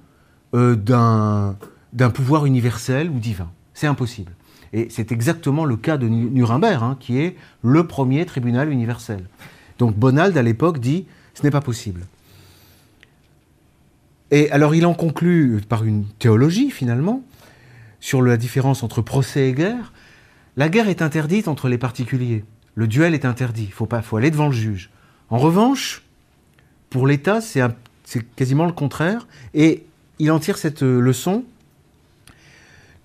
euh, d'un d'un pouvoir universel ou divin. C'est impossible. Et c'est exactement le cas de Nuremberg, hein, qui est le premier tribunal universel. Donc Bonald, à l'époque, dit ce n'est pas possible. Et alors il en conclut par une théologie, finalement, sur la différence entre procès et guerre. La guerre est interdite entre les particuliers. Le duel est interdit. Il faut, aller devant le juge. En revanche, pour l'État, c'est quasiment le contraire. Et il en tire cette euh, leçon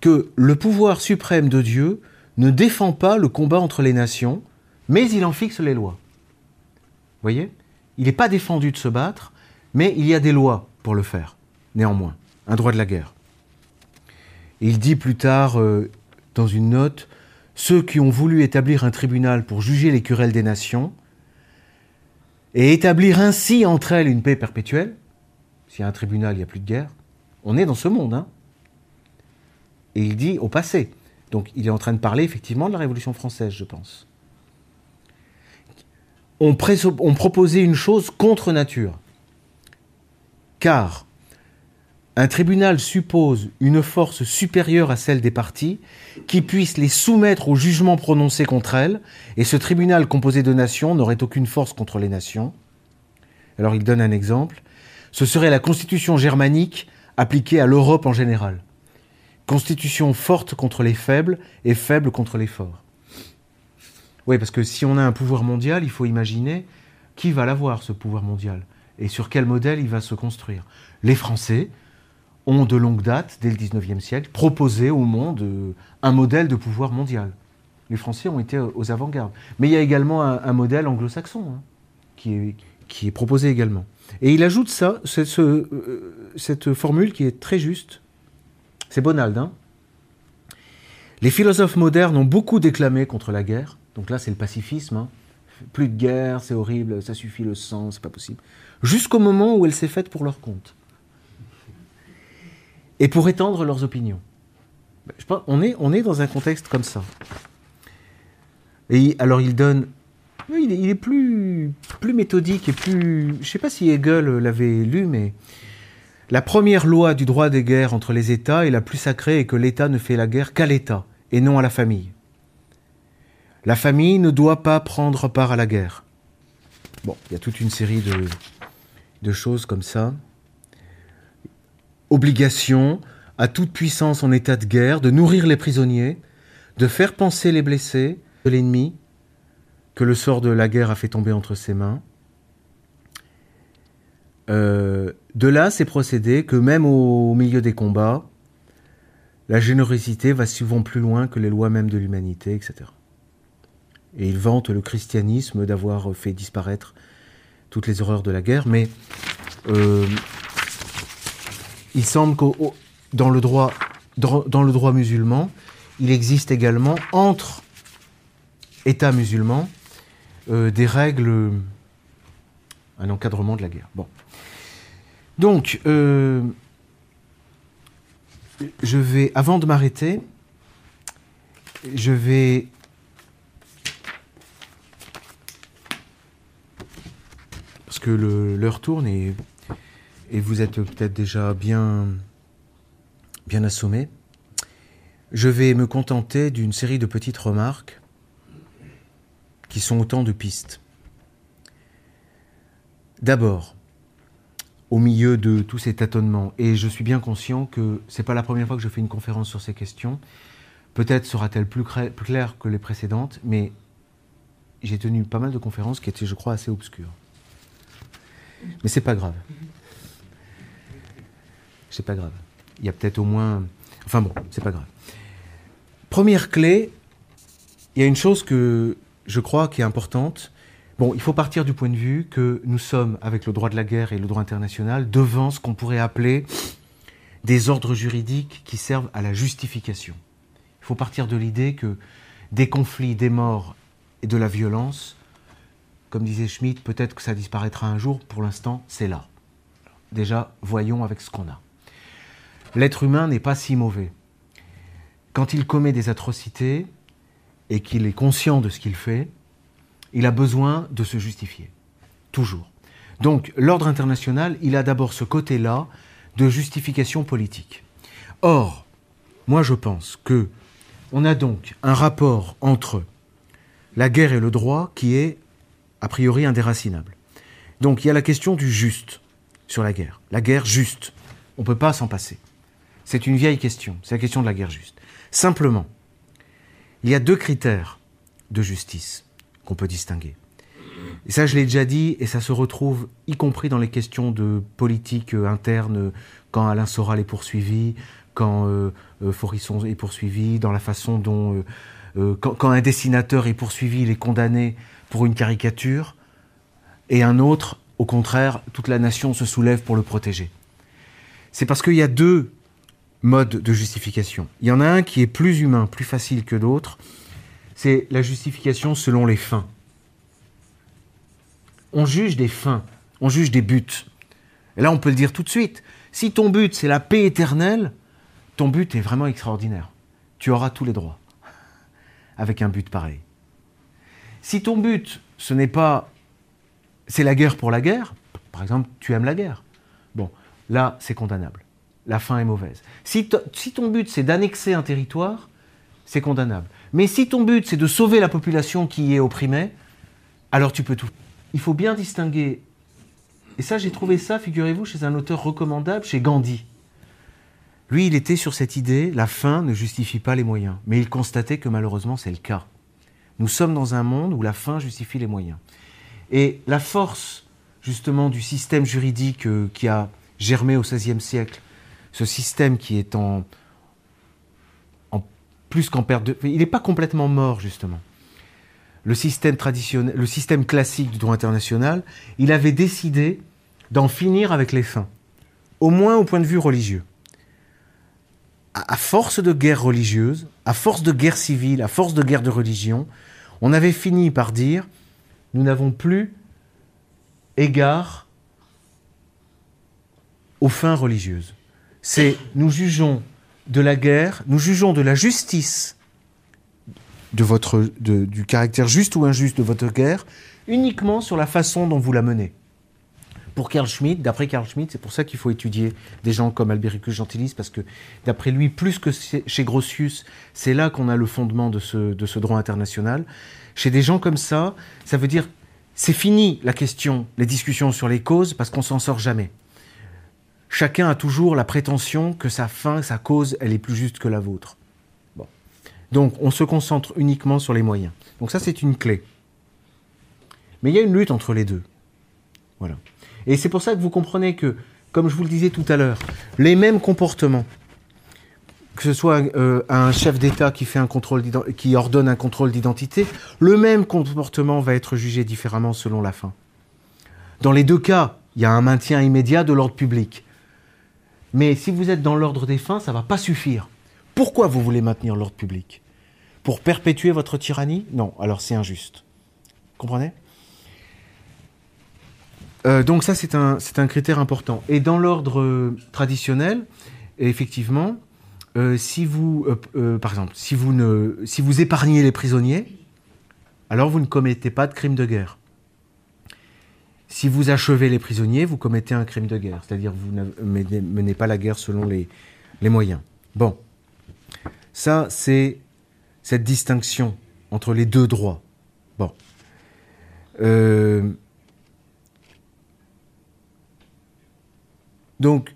que le pouvoir suprême de Dieu ne défend pas le combat entre les nations, mais il en fixe les lois. Vous voyez? Il n'est pas défendu de se battre, mais il y a des lois pour le faire, néanmoins. Un droit de la guerre. il dit plus tard, euh, dans une note, ceux qui ont voulu établir un tribunal pour juger les querelles des nations, et établir ainsi entre elles une paix perpétuelle, s'il y a un tribunal, il n'y a plus de guerre, on est dans ce monde. Hein. Et il dit au passé. Donc il est en train de parler effectivement de la Révolution française, je pense. On, on proposait une chose contre nature. Car un tribunal suppose une force supérieure à celle des parties qui puisse les soumettre au jugement prononcé contre elles, et ce tribunal composé de nations n'aurait aucune force contre les nations. Alors il donne un exemple. Ce serait la constitution germanique appliquée à l'Europe en général. Constitution forte contre les faibles et faible contre les forts. Oui, parce que si on a un pouvoir mondial, il faut imaginer qui va l'avoir, ce pouvoir mondial, et sur quel modèle il va se construire. Les Français, ont de longue date, dès le 19e siècle, proposé au monde euh, un modèle de pouvoir mondial. Les Français ont été aux avant-gardes. Mais il y a également un, modèle anglo-saxon hein, qui, est, proposé également. Et il ajoute ça, cette, euh, cette formule qui est très juste. C'est Bonald. Hein. Les philosophes modernes ont beaucoup déclamé contre la guerre. Donc là, c'est le pacifisme. Hein. Plus de guerre, c'est horrible, ça suffit le sang, c'est pas possible. Jusqu'au moment où elle s'est faite pour leur compte et pour étendre leurs opinions. Je pense, on, est, on est dans un contexte comme ça. Et alors il donne... Il est, il est plus, plus méthodique et plus... Je ne sais pas si Hegel l'avait lu, mais... La première loi du droit des guerres entre les États est la plus sacrée et que l'État ne fait la guerre qu'à l'État et non à la famille. La famille ne doit pas prendre part à la guerre. Bon, il y a toute une série de, choses comme ça obligation à toute puissance en état de guerre de nourrir les prisonniers, de faire penser les blessés de l'ennemi que le sort de la guerre a fait tomber entre ses mains. Euh, de là, c'est procédé que même au milieu des combats, la générosité va souvent plus loin que les lois même de l'humanité, etc. Et il vante le christianisme d'avoir fait disparaître toutes les horreurs de la guerre, mais euh, il semble que dans le droit, musulman, il existe également entre États musulmans euh, des règles, un encadrement de la guerre. Donc, euh, je vais, avant de m'arrêter, je vais que l'heure tourne et vous êtes peut-être déjà bien, bien assommé, je vais me contenter d'une série de petites remarques qui sont autant de pistes. D'abord, au milieu de tous ces tâtonnements, et je suis bien conscient que ce n'est pas la première fois que je fais une conférence sur ces questions, peut-être sera-t-elle plus claire que les précédentes, mais j'ai tenu pas mal de conférences qui étaient, je crois, assez obscures. Mais c'est pas grave c'est pas grave. Il y a peut-être au moins. Enfin bon, c'est pas grave. Première clé, il y a une chose que je crois qui est importante. Bon, il faut partir du point de vue que nous sommes, avec le droit de la guerre et le droit international, devant ce qu'on pourrait appeler des ordres juridiques qui servent à la justification. Il faut partir de l'idée que des conflits, des morts et de la violence, comme disait Schmitt, peut-être que ça disparaîtra un jour, pour l'instant, c'est là. Déjà, voyons avec ce qu'on a l'être humain n'est pas si mauvais. Quand il commet des atrocités et qu'il est conscient de ce qu'il fait, il a besoin de se justifier. Toujours. Donc l'ordre international, il a d'abord ce côté-là de justification politique. Or, moi je pense que On a donc un rapport entre la guerre et le droit qui est a priori indéracinable. Donc il y a la question du juste sur la guerre. La guerre juste. On ne peut pas s'en passer. C'est une vieille question. C'est la question de la guerre juste. Simplement, il y a deux critères de justice qu'on peut distinguer. Et ça, je l'ai déjà dit, et ça se retrouve y compris dans les questions de politique euh, interne, quand Alain Soral est poursuivi, quand euh, euh, Forisson est poursuivi, dans la façon dont... quand, quand, un dessinateur est poursuivi, il est condamné pour une caricature, et un autre, au contraire, toute la nation se soulève pour le protéger. C'est parce qu'il y a deux modes de justification. Il y en a un qui est plus humain, plus facile que d'autres, c'est la justification selon les fins. On juge des fins, on juge des buts. Et là, on peut le dire tout de suite. Si ton but, c'est la paix éternelle, ton but est vraiment extraordinaire. Tu auras tous les droits avec un but pareil. Si ton but, ce n'est pas... C'est la guerre pour la guerre, par exemple, tu aimes la guerre. Bon, là, c'est condamnable. La fin est mauvaise. Si, si ton but, c'est d'annexer un territoire, c'est condamnable. Mais si ton but, c'est de sauver la population qui est opprimée, alors tu peux tout. Il faut bien distinguer. Et ça, j'ai trouvé ça, figurez-vous, chez un auteur recommandable, chez Gandhi. Lui, il était sur cette idée, la fin ne justifie pas les moyens. Mais il constatait que malheureusement, c'est le cas. Nous sommes dans un monde où la fin justifie les moyens. Et la force, justement, du système juridique euh, qui a germé au XVIe siècle, ce système qui est en, plus qu'en perte de... Il n'est pas complètement mort, justement. Le système traditionnel, le système classique du droit international, il avait décidé d'en finir avec les fins, au moins au point de vue religieux. À, force de guerre religieuse, à force de guerre civile, à force de guerre de religion, on avait fini par dire nous n'avons plus égard aux fins religieuses. C'est nous jugeons de la guerre, nous jugeons de la justice du caractère juste ou injuste de votre guerre uniquement sur la façon dont vous la menez. Pour Carl Schmitt, d'après Carl Schmitt, c'est pour ça qu'il faut étudier des gens comme Albéricus Gentilis, parce que d'après lui, plus que chez Grotius, c'est là qu'on a le fondement de ce, de ce droit international. Chez des gens comme ça, ça veut dire c'est fini la question, les discussions sur les causes, parce qu'on s'en sort jamais chacun a toujours la prétention que sa fin, sa cause, elle est plus juste que la vôtre. Donc on se concentre uniquement sur les moyens. Donc ça c'est une clé. Mais il y a une lutte entre les deux. Voilà. Et c'est pour ça que vous comprenez que, comme je vous le disais tout à l'heure, les mêmes comportements, que ce soit euh, un chef d'État qui fait un contrôle qui ordonne un contrôle d'identité, le même comportement va être jugé différemment selon la fin. Dans les deux cas, il y a un maintien immédiat de l'ordre public. Mais si vous êtes dans l'ordre des fins, ça ne va pas suffire. Pourquoi vous voulez maintenir l'ordre public? Pour perpétuer votre tyrannie? Non, alors c'est injuste. Comprenez? Euh, Donc ça, c'est un, un, critère important. Et dans l'ordre euh, traditionnel, effectivement, euh, si vous, par exemple, si vous, ne, si vous épargnez les prisonniers, alors vous ne commettez pas de crime de guerre. Si vous achevez les prisonniers, vous commettez un crime de guerre, c'est-à-dire vous ne menez pas la guerre selon les, moyens. Bon, ça c'est cette distinction entre les deux droits. Bon. Euh, donc,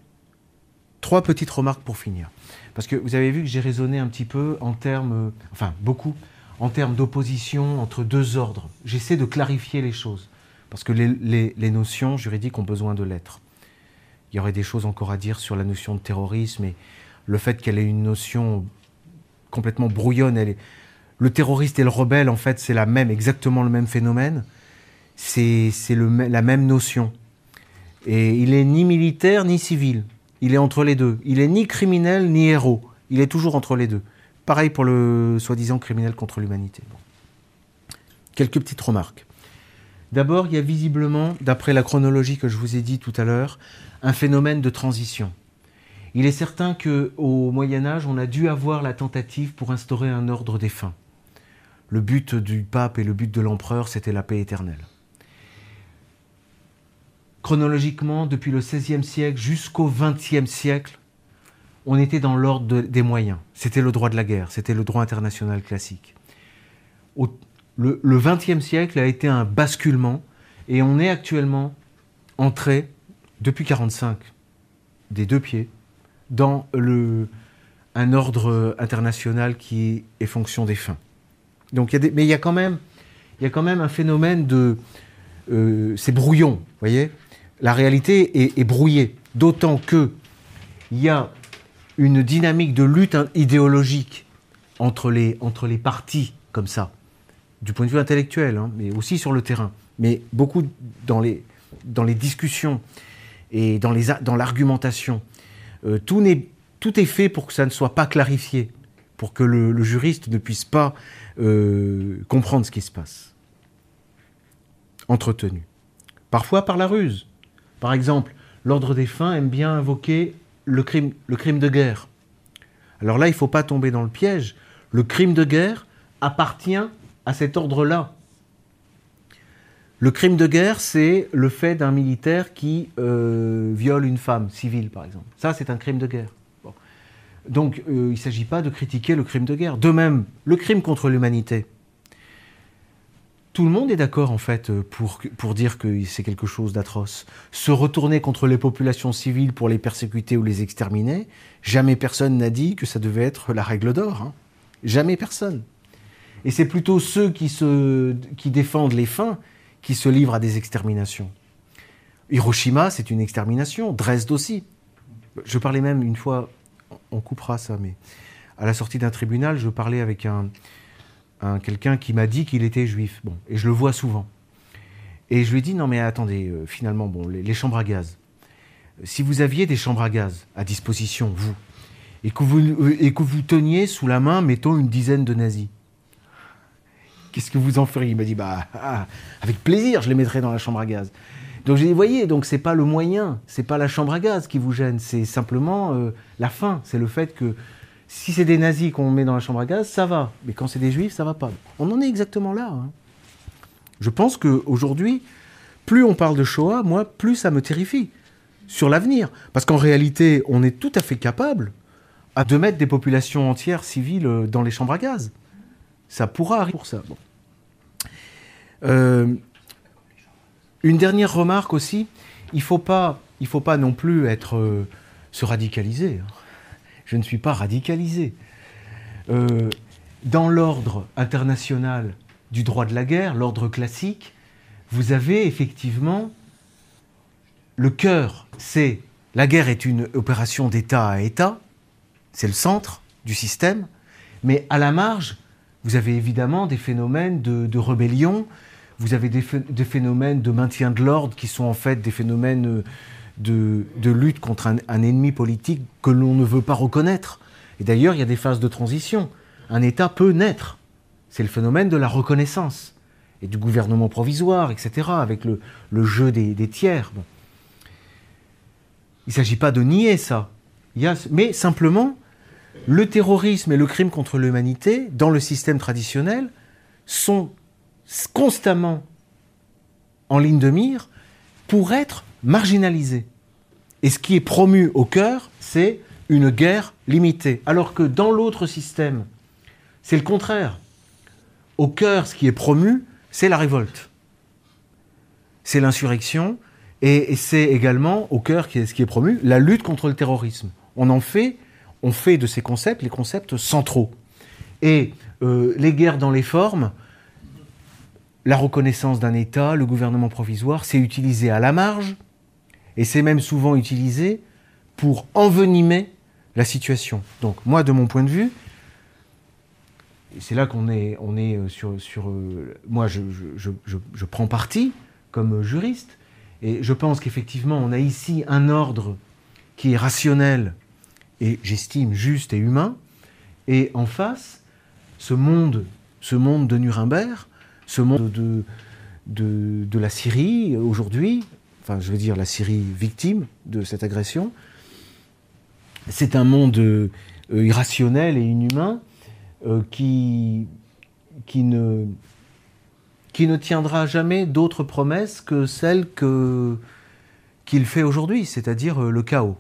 trois petites remarques pour finir. Parce que vous avez vu que j'ai raisonné un petit peu en termes, enfin beaucoup, en termes d'opposition entre deux ordres. J'essaie de clarifier les choses. Parce que les, notions juridiques ont besoin de l'être. Il y aurait des choses encore à dire sur la notion de terrorisme et le fait qu'elle est une notion complètement brouillonne. Le terroriste et le rebelle, en fait, c'est la même, exactement le même phénomène. C'est la même notion. Et il est ni militaire ni civil. Il est entre les deux. Il est ni criminel ni héros. Il est toujours entre les deux. Pareil pour le soi-disant criminel contre l'humanité. Quelques petites remarques. D'abord, il y a visiblement, d'après la chronologie que je vous ai dit tout à l'heure, un phénomène de transition. Il est certain qu'au Moyen Âge, on a dû avoir la tentative pour instaurer un ordre des fins. Le but du pape et le but de l'empereur, c'était la paix éternelle. Chronologiquement, depuis le XVIe siècle jusqu'au XXe siècle, on était dans l'ordre des moyens. C'était le droit de la guerre, c'était le droit international classique. le XXe siècle a été un basculement et on est actuellement entré, depuis 1945, des deux pieds, dans un ordre international qui est fonction des fins. Mais il y a quand même, il y a quand même un phénomène de, euh, c'est brouillon, vous voyez? La réalité est, brouillée, d'autant que il y a une dynamique de lutte idéologique entre les, partis comme ça, du point de vue intellectuel, hein, mais aussi sur le terrain. Mais beaucoup dans les, dans les discussions et dans, l'argumentation, euh, tout, tout est fait pour que ça ne soit pas clarifié, pour que le, juriste ne puisse pas euh, comprendre ce qui se passe. Entretenu. Parfois par la ruse. Par exemple, l'ordre des fins aime bien invoquer le crime, de guerre. Alors là, il ne faut pas tomber dans le piège. Le crime de guerre appartient à cet ordre-là. Le crime de guerre, c'est le fait d'un militaire qui euh, viole une femme civile, par exemple. Ça, c'est un crime de guerre. Donc, euh, il ne s'agit pas de critiquer le crime de guerre. De même, le crime contre l'humanité. Tout le monde est d'accord, en fait, pour, pour dire que c'est quelque chose d'atroce. Se retourner contre les populations civiles pour les persécuter ou les exterminer, jamais personne n'a dit que ça devait être la règle d'or. Hein. Jamais personne. Et c'est plutôt ceux qui, se, qui défendent les fins qui se livrent à des exterminations. Hiroshima, c'est une extermination. Dresde aussi. Je parlais même une fois, on coupera ça, mais à la sortie d'un tribunal, je parlais avec un, quelqu'un qui m'a dit qu'il était juif. Bon, et je le vois souvent. Et je lui ai dit non mais attendez, euh, finalement, bon, les, chambres à gaz. Si vous aviez des chambres à gaz à disposition, vous, et que vous, euh, et que vous teniez sous la main, mettons, une dizaine de nazis, qu'est-ce que vous en feriez? Il m'a dit, bah, ah, avec plaisir, je les mettrai dans la chambre à gaz. Donc j'ai dit, voyez, donc c'est pas le moyen, c'est pas la chambre à gaz qui vous gêne, c'est simplement euh, la fin. C'est le fait que si c'est des nazis qu'on met dans la chambre à gaz, ça va. Mais quand c'est des juifs, ça va pas. On en est exactement là. Hein. Je pense qu'aujourd'hui, plus on parle de Shoah, moi, plus ça me terrifie sur l'avenir. Parce qu'en réalité, on est tout à fait capable de mettre des populations entières civiles euh, dans les chambres à gaz. Ça pourra arriver pour ça. Euh, une dernière remarque aussi, il il faut pas non plus être euh, se radicaliser. Hein. Je ne suis pas radicalisé. Euh, dans l'ordre international du droit de la guerre, l'ordre classique, vous avez effectivement le cœur, c'est la guerre est une opération d'État à État, c'est le centre du système, mais à la marge, vous avez évidemment des phénomènes de, rébellion, vous avez des, phénomènes de maintien de l'ordre qui sont en fait des phénomènes de, lutte contre un, ennemi politique que l'on ne veut pas reconnaître. Et d'ailleurs, il y a des phases de transition. Un État peut naître. C'est le phénomène de la reconnaissance et du gouvernement provisoire, etc., avec le, jeu des, tiers. Il ne s'agit pas de nier ça, mais simplement le terrorisme et le crime contre l'humanité, dans le système traditionnel, sont constamment en ligne de mire pour être marginalisés. Et ce qui est promu au cœur, c'est une guerre limitée. Alors que dans l'autre système, c'est le contraire. Au cœur, ce qui est promu, c'est la révolte. C'est l'insurrection. Et, c'est également au cœur, ce qui est promu, la lutte contre le terrorisme. On en fait on fait de ces concepts les concepts centraux. Et euh, les guerres dans les formes, la reconnaissance d'un État, le gouvernement provisoire, c'est utilisé à la marge, et c'est même souvent utilisé pour envenimer la situation. Donc moi, de mon point de vue, c'est là qu'on est, euh, sur... euh, moi, je, prends parti comme juriste, et je pense qu'effectivement, on a ici un ordre qui est rationnel, et j'estime juste et humain. Et en face, ce monde de Nuremberg, ce monde de, de, la Syrie aujourd'hui, enfin je veux dire la Syrie victime de cette agression, c'est un monde euh, irrationnel et inhumain euh, qui, qui, ne, qui ne tiendra jamais d'autres promesses que celles qu'il fait aujourd'hui, c'est-à-dire euh, le chaos.